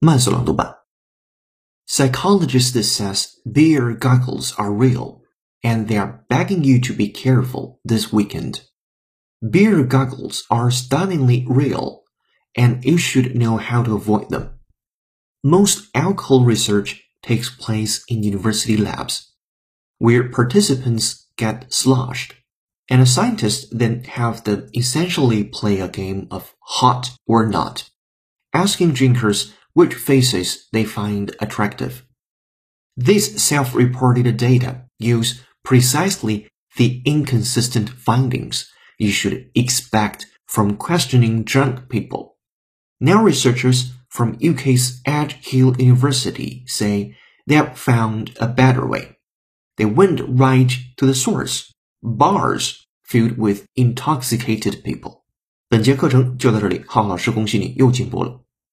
慢速朗读版。Psychologist says beer goggles are real, and they are begging you to be careful this weekend. Beer goggles are stunningly real, and you should know how to avoid them. Most alcohol research takes place in university labs, where participants get sloshed, and scientists then have them essentially play a game of hot or not, asking drinkers which faces they find attractive. This self-reported data use precisely the inconsistent findings you should expect from questioning drunk people. Now researchers from UK's Edge Hill University say they have found a better way. They went right to the source, bars filled with intoxicated people. 本节课程就到这里，浩老师恭喜你又进步了。